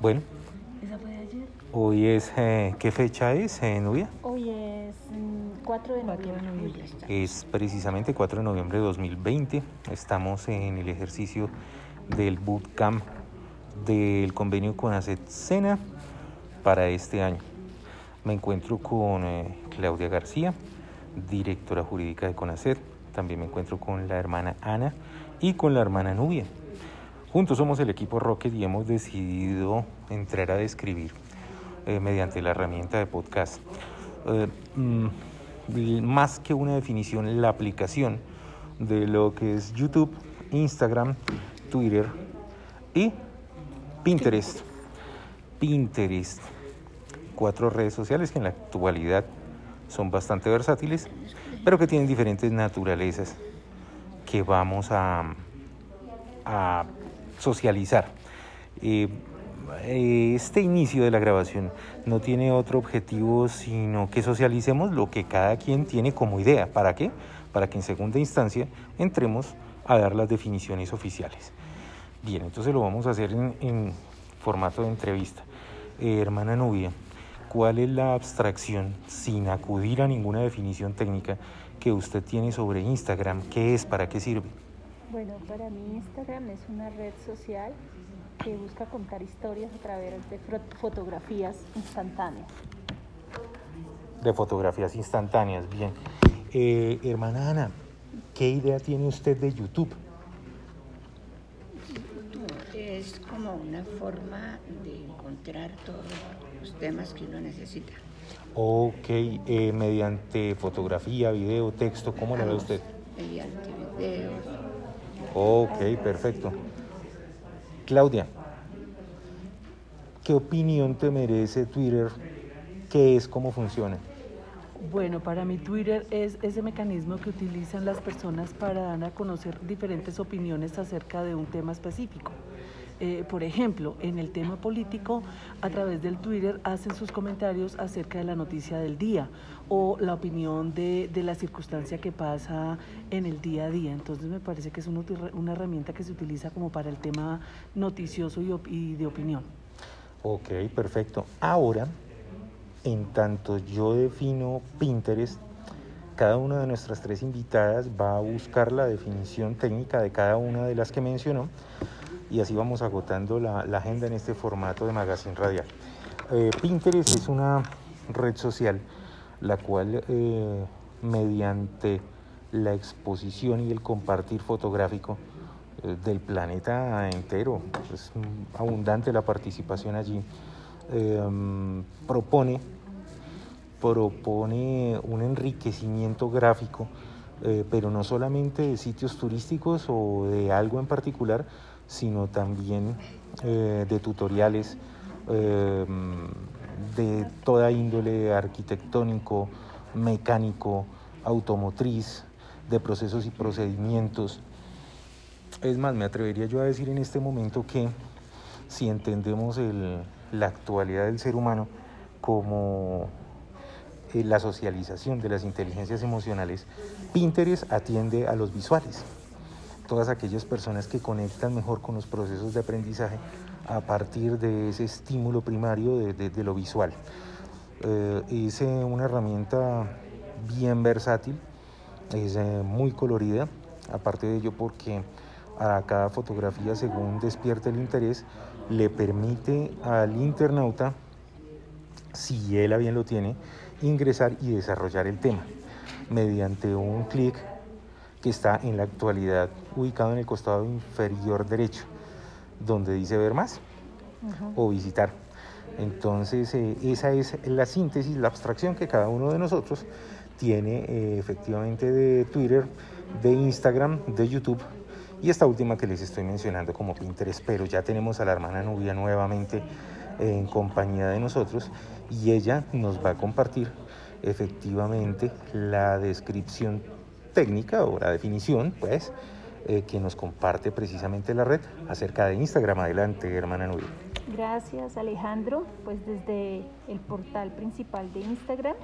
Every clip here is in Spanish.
Bueno, Esa fue de ayer. hoy es, eh, ¿qué fecha es, eh, Nubia? Hoy es mm, 4 de 4 de noviembre. Es precisamente 4 de noviembre de 2020. Estamos en el ejercicio del bootcamp del convenio con ACET Sena para este año. Me encuentro con eh, Claudia García, directora jurídica de CONACET. También me encuentro con la hermana Ana y con la hermana Nubia. Juntos somos el equipo Rocket y hemos decidido entrar a describir eh, mediante la herramienta de podcast. eh, mm, más que una definición, la aplicación de lo que es YouTube, Instagram, Twitter y Pinterest. Pinterest. Cuatro redes sociales que en la actualidad son bastante versátiles, pero que tienen diferentes naturalezas que vamos a, a socializar. Eh, este inicio de la grabación no tiene otro objetivo sino que socialicemos lo que cada quien tiene como idea. ¿Para qué? Para que en segunda instancia entremos a dar las definiciones oficiales. Bien, entonces lo vamos a hacer en, en formato de entrevista. Eh, hermana Nubia, ¿cuál es la abstracción, sin acudir a ninguna definición técnica, que usted tiene sobre Instagram? ¿Qué es? ¿Para qué sirve? Bueno, para mí Instagram es una red social que busca contar historias a través de fotografías instantáneas. De fotografías instantáneas, bien. Eh, hermana Ana, ¿qué idea tiene usted de YouTube? Es como una forma de encontrar todos los temas que uno necesita. Ok, eh, mediante fotografía, video, texto, ¿cómo lo ve usted? Mediante videos. Ok, perfecto. Claudia, ¿qué opinión te merece Twitter? ¿Qué es? ¿Cómo funciona? Bueno, para mí Twitter es ese mecanismo que utilizan las personas para dar a conocer diferentes opiniones acerca de un tema específico. Eh, por ejemplo, en el tema político, a través del Twitter hacen sus comentarios acerca de la noticia del día o la opinión de, de la circunstancia que pasa en el día a día. Entonces me parece que es una, una herramienta que se utiliza como para el tema noticioso y, y de opinión. Ok, perfecto. Ahora, en tanto yo defino Pinterest, cada una de nuestras tres invitadas va a buscar la definición técnica de cada una de las que mencionó y así vamos agotando la, agenda en este formato de magazine radial. Eh, Pinterest es una red social la cual eh, mediante la exposición y el compartir fotográfico eh, del planeta entero, es abundante la participación allí, eh, propone propone un enriquecimiento gráfico, pero no solamente de sitios turísticos o de algo en particular, sino también eh, de tutoriales eh, de toda índole arquitectónico, mecánico, automotriz, de procesos y procedimientos. Es más, me atrevería yo a decir en este momento que si entendemos el- la actualidad del ser humano como eh, la socialización de las inteligencias emocionales, Pinterest atiende a los visuales. Todas aquellas personas que conectan mejor con los procesos de aprendizaje a partir de ese estímulo primario de, lo visual. Eh, es eh, una herramienta bien versátil, es eh, muy colorida, aparte de ello porque a cada fotografía, según despierte el interés, le permite al internauta, si él a bien lo tiene, ingresar y desarrollar el tema mediante un clic que está en la actualidad ubicado en el costado inferior derecho, donde dice ver más o visitar. Entonces, eh, esa es la síntesis, la abstracción que cada uno de nosotros tiene eh, efectivamente de Twitter, de Instagram, de YouTube y esta última que les estoy mencionando como Pinterest. Pero ya tenemos a la hermana Nubia nuevamente en compañía de nosotros y ella nos va a compartir efectivamente la descripción técnica o la definición, pues, eh, que nos comparte precisamente la red acerca de Instagram. Adelante, hermana Nubia. Gracias Alejandro, pues desde el portal principal de Instagram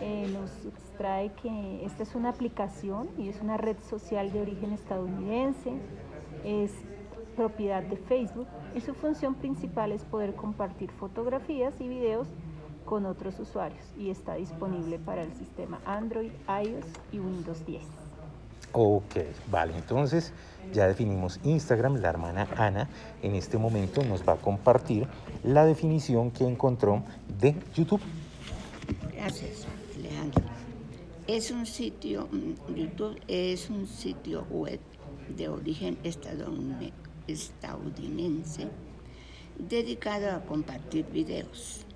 eh, nos extrae que esta es una aplicación y es una red social de origen estadounidense. Es propiedad de Facebook y su función principal es poder compartir fotografías y videos con otros usuarios y está disponible para el sistema Android, iOS y Windows 10. Ok, vale, entonces ya definimos Instagram, la hermana Ana en este momento nos va a compartir la definición que encontró de YouTube. Gracias, Alejandro. Es un sitio, mm, YouTube es un sitio web de origen estadounidense dedicado a compartir videos.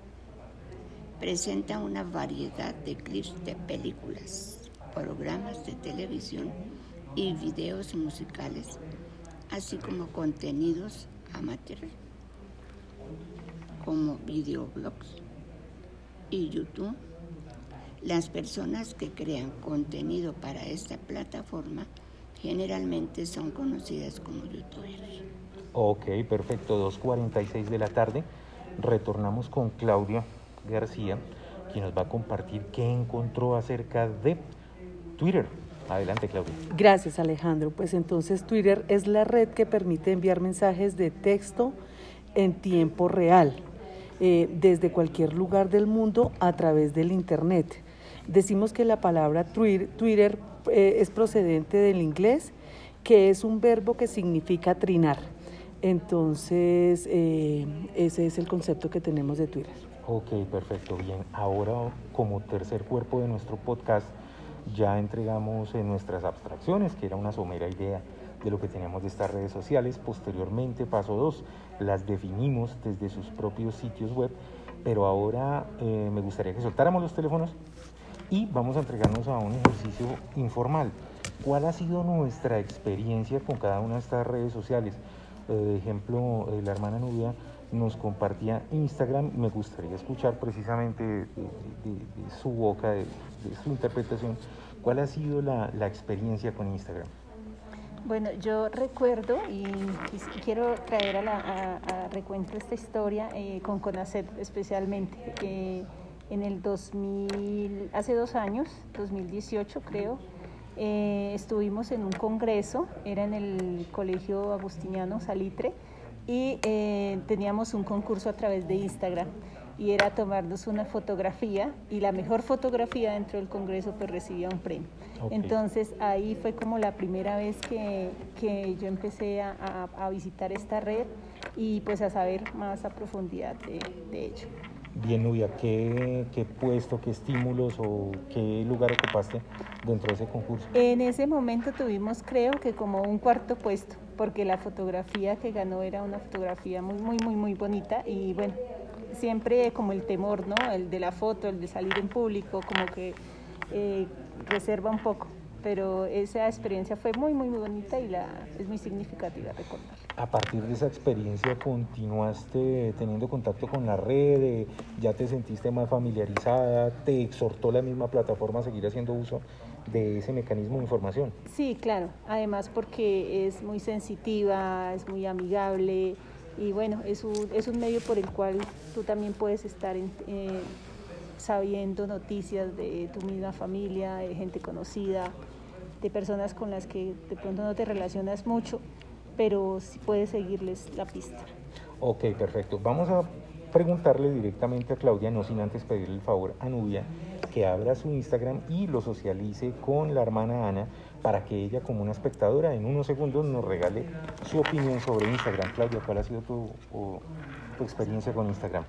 Presenta una variedad de clips de películas, programas de televisión y videos musicales, así como contenidos amateurs como videoblogs y YouTube. Las personas que crean contenido para esta plataforma generalmente son conocidas como youtubers. Ok, perfecto, 2.46 de la tarde. Retornamos con Claudia García, quien nos va a compartir qué encontró acerca de Twitter. Adelante, Claudia. Gracias, Alejandro. Pues entonces Twitter es la red que permite enviar mensajes de texto en tiempo real, eh, desde cualquier lugar del mundo a través del Internet. Decimos que la palabra Twitter eh, es procedente del inglés, que es un verbo que significa trinar. Entonces, eh, ese es el concepto que tenemos de Twitter. Ok, perfecto, bien. Ahora, como tercer cuerpo de nuestro podcast, ya entregamos en nuestras abstracciones, que era una somera idea de lo que teníamos de estas redes sociales. Posteriormente, paso dos, las definimos desde sus propios sitios web, pero ahora eh, me gustaría que soltáramos los teléfonos y vamos a entregarnos a un ejercicio informal. ¿Cuál ha sido nuestra experiencia con cada una de estas redes sociales? Eh, ejemplo, eh, la hermana Nubia nos compartía Instagram. Me gustaría escuchar precisamente de, su boca, de, su interpretación, cuál ha sido la, experiencia con Instagram. Bueno, yo recuerdo y, quiero traer a, la, recuento esta historia eh, con Conacet especialmente en el 2000, hace dos años, 2018 creo, eh, estuvimos en un congreso, era en el Colegio Agustiniano Salitre, y eh, teníamos un concurso a través de Instagram y era tomarnos una fotografía y la mejor fotografía dentro del Congreso pues recibía un premio. Entonces ahí fue como la primera vez que, que yo empecé a, a, visitar esta red y pues a saber más a profundidad de, de ello. Bien, Nubia, ¿qué, ¿qué, puesto, qué estímulos o qué lugar ocupaste dentro de ese concurso? En ese momento tuvimos, creo que como un cuarto puesto, porque la fotografía que ganó era una fotografía muy, muy, muy, muy bonita y bueno, siempre como el temor, ¿no? El de la foto, el de salir en público, como que eh, reserva un poco pero esa experiencia fue muy, muy, muy bonita y la, es muy significativa recordar. A partir de esa experiencia, ¿continuaste teniendo contacto con la red? ¿Ya te sentiste más familiarizada? ¿Te exhortó la misma plataforma a seguir haciendo uso de ese mecanismo de información? Sí, claro. Además porque es muy sensitiva, es muy amigable y bueno, es un, es un medio por el cual tú también puedes estar en, eh, sabiendo noticias de tu misma familia, de gente conocida de personas con las que de pronto no te relacionas mucho, pero sí puedes seguirles la pista. Ok, perfecto. Vamos a preguntarle directamente a Claudia, no sin antes pedirle el favor a Nubia, que abra su Instagram y lo socialice con la hermana Ana para que ella como una espectadora en unos segundos nos regale su opinión sobre Instagram. Claudia, ¿cuál ha sido tu, tu experiencia con Instagram?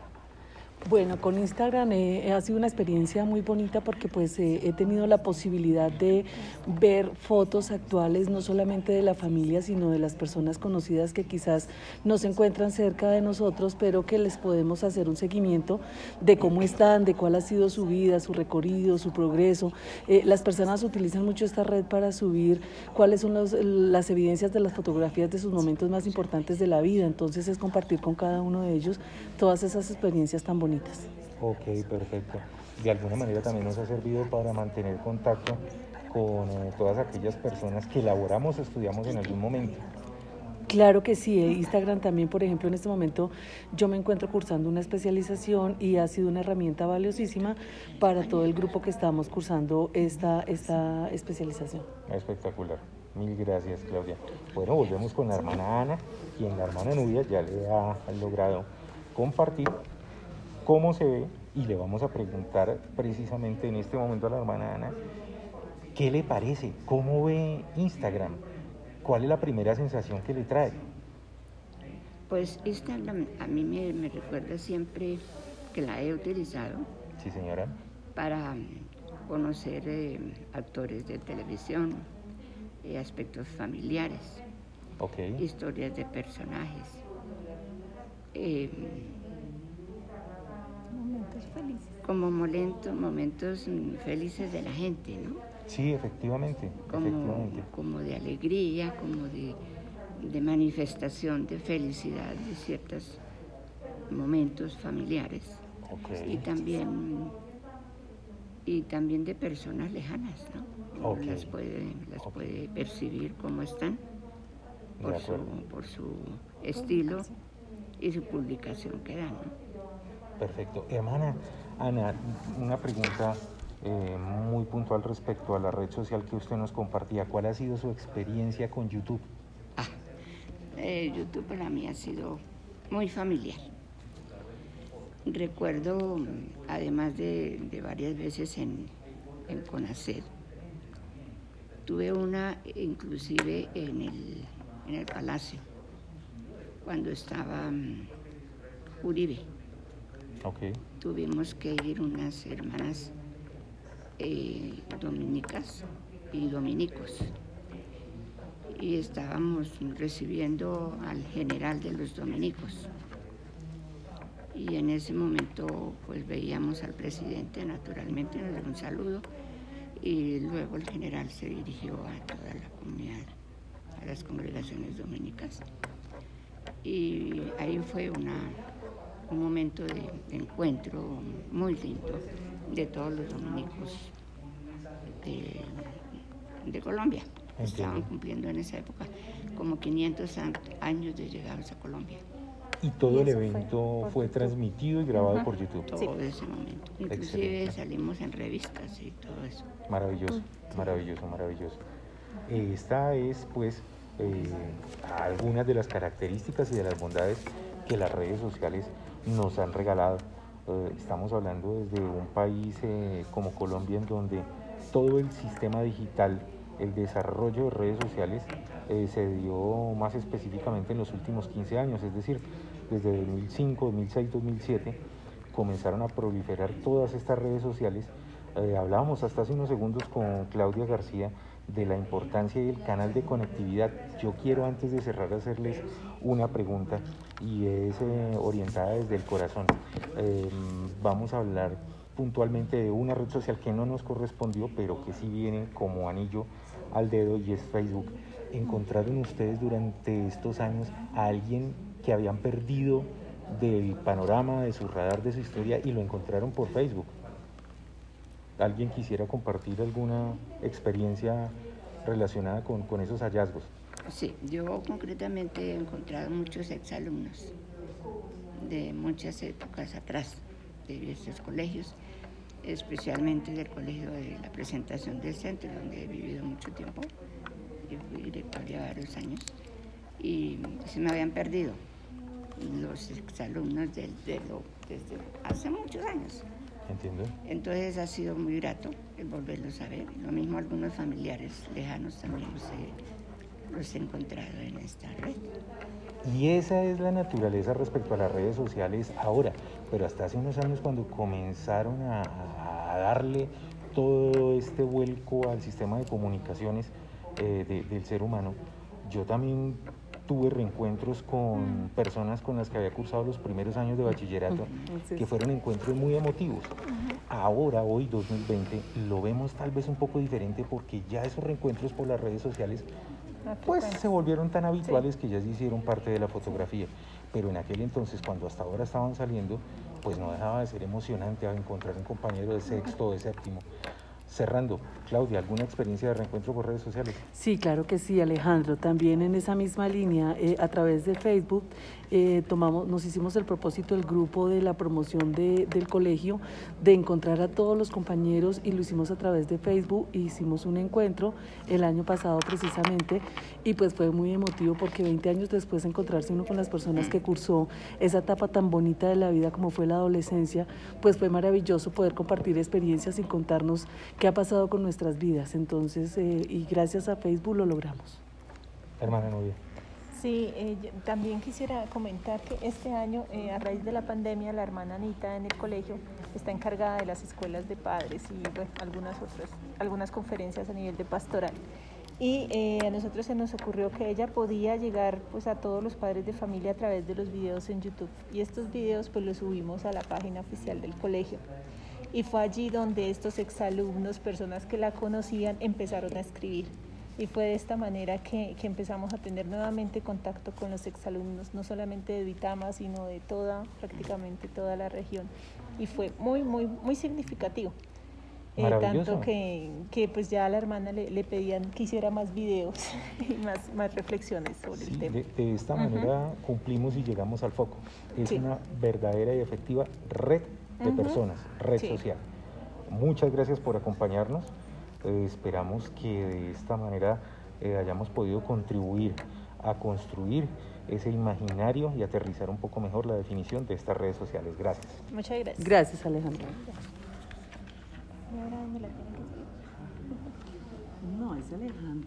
Bueno, con Instagram eh, ha sido una experiencia muy bonita porque pues eh, he tenido la posibilidad de ver fotos actuales no solamente de la familia sino de las personas conocidas que quizás no se encuentran cerca de nosotros pero que les podemos hacer un seguimiento de cómo están, de cuál ha sido su vida, su recorrido, su progreso. Eh, las personas utilizan mucho esta red para subir cuáles son las evidencias de las fotografías de sus momentos más importantes de la vida, entonces es compartir con cada uno de ellos todas esas experiencias tan bonitas Ok, perfecto. De alguna manera también nos ha servido para mantener contacto con eh, todas aquellas personas que elaboramos, estudiamos en algún momento. Claro que sí, Instagram también, por ejemplo, en este momento yo me encuentro cursando una especialización y ha sido una herramienta valiosísima para todo el grupo que estamos cursando esta, esta especialización. Espectacular. Mil gracias, Claudia. Bueno, volvemos con la hermana Ana, quien la hermana Nubia ya le ha logrado compartir cómo se ve y le vamos a preguntar precisamente en este momento a la hermana Ana, ¿qué le parece? ¿Cómo ve Instagram? ¿Cuál es la primera sensación que le trae? Pues Instagram a mí me, recuerda siempre que la he utilizado. Sí, señora. Para conocer eh, actores de televisión, eh, aspectos familiares, historias de personajes. Eh, momentos felices. Como momentos, momentos felices de la gente, ¿no? Sí, efectivamente. Como, como de alegría, como de de manifestación de felicidad de ciertos momentos familiares y también y también de personas lejanas, ¿no? Las puede las puede percibir como están por su, por su estilo y su publicación que dan. Perfecto. Hermana Ana, una pregunta eh, muy puntual respecto a la red social que usted nos compartía. ¿Cuál ha sido su experiencia con YouTube? Eh, YouTube para mí ha sido muy familiar. Recuerdo, además de, varias veces en, en tuve una inclusive en el, en el Palacio, cuando estaba mm, Uribe. Tuvimos que ir unas hermanas eh, dominicas y dominicos y estábamos recibiendo al general de los dominicos. Y en ese momento pues veíamos al presidente, naturalmente nos dio un saludo y luego el general se dirigió a toda la comunidad, a las congregaciones dominicas. Y ahí fue una, un momento de, encuentro muy lindo de todos los dominicos de Colombia. Estaban cumpliendo en esa época como 500 años de llegados a Colombia. Y todo el evento fue, transmitido y grabado por YouTube. Todo ese momento. Inclusive salimos en revistas y todo eso. Maravilloso, maravilloso, maravilloso. Esta es pues eh, algunas de las características y de las bondades que las redes sociales nos han regalado. Eh, estamos hablando desde un país eh, como Colombia en donde todo el sistema digital el desarrollo de redes sociales eh, se dio más específicamente en los últimos 15 años, es decir, desde 2005, 2006, 2007 comenzaron a proliferar todas estas redes sociales. Hablábamos hasta hace unos segundos con Claudia García de la importancia del canal de conectividad. Yo quiero antes de cerrar hacerles una pregunta y es eh, orientada desde el corazón. vamos a hablar puntualmente de una red social que no nos correspondió, pero que sí viene como anillo al dedo y es Facebook. ¿Encontraron ustedes durante estos años a alguien que habían perdido del panorama, de su radar, de su historia y lo encontraron por Facebook? ¿Alguien quisiera compartir alguna experiencia relacionada con, con esos hallazgos? Sí, yo concretamente he encontrado muchos exalumnos de muchas épocas atrás, de diversos colegios, especialmente del colegio de la presentación del centro, donde he vivido mucho tiempo. Yo fui directora varios años y se me habían perdido los exalumnos desde hace muchos años. Entiendo. Entonces ha sido muy grato el volverlos a ver. Lo mismo algunos familiares lejanos también los he, los he encontrado en esta red. Y esa es la naturaleza respecto a las redes sociales ahora, pero hasta hace unos años cuando comenzaron a, darle todo este vuelco al sistema de comunicaciones eh, del ser humano, yo también tuve reencuentros con personas con las que había cursado los primeros años de bachillerato, que fueron encuentros muy emotivos. Ahora, hoy 2020, lo vemos tal vez un poco diferente porque ya esos reencuentros por las redes sociales pues se volvieron tan habituales que ya se hicieron parte de la fotografía. Pero en aquel entonces, cuando hasta ahora estaban saliendo, pues no dejaba de ser emocionante encontrar un compañero de sexto o de séptimo. Cerrando, Claudia, ¿alguna experiencia de reencuentro por redes sociales? Sí, claro que sí, Alejandro. También en esa misma línea, eh, a través de Facebook, eh, tomamos, nos hicimos el propósito del grupo de la promoción de, del colegio de encontrar a todos los compañeros y lo hicimos a través de Facebook. Hicimos un encuentro el año pasado precisamente y pues fue muy emotivo porque 20 años después de encontrarse uno con las personas que cursó esa etapa tan bonita de la vida como fue la adolescencia, pues fue maravilloso poder compartir experiencias y contarnos qué ha pasado con nuestras vidas. Entonces, eh, y gracias a Facebook lo logramos. Hermana novia. Sí, eh, también quisiera comentar que este año, eh, a raíz de la pandemia, la hermana Anita en el colegio está encargada de las escuelas de padres y bueno, algunas otras, algunas conferencias a nivel de pastoral. Y eh, a nosotros se nos ocurrió que ella podía llegar pues, a todos los padres de familia a través de los videos en YouTube. Y estos videos pues los subimos a la página oficial del colegio. Y fue allí donde estos exalumnos, personas que la conocían, empezaron a escribir. Y fue de esta manera que, que empezamos a tener nuevamente contacto con los exalumnos, no solamente de Vitama, sino de toda, prácticamente toda la región. Y fue muy, muy, muy significativo. Eh, tanto que, que, pues ya a la hermana le, le, pedían que hiciera más videos y más, más reflexiones sobre sí, el tema. De, de esta manera uh -huh. cumplimos y llegamos al foco. Es sí. una verdadera y efectiva red de uh -huh. personas, red sí. social. Muchas gracias por acompañarnos. Eh, esperamos que de esta manera eh, hayamos podido contribuir a construir ese imaginario y aterrizar un poco mejor la definición de estas redes sociales. Gracias. Muchas gracias. Gracias, Alejandro. ahora me la tienen que No, es Alejandro.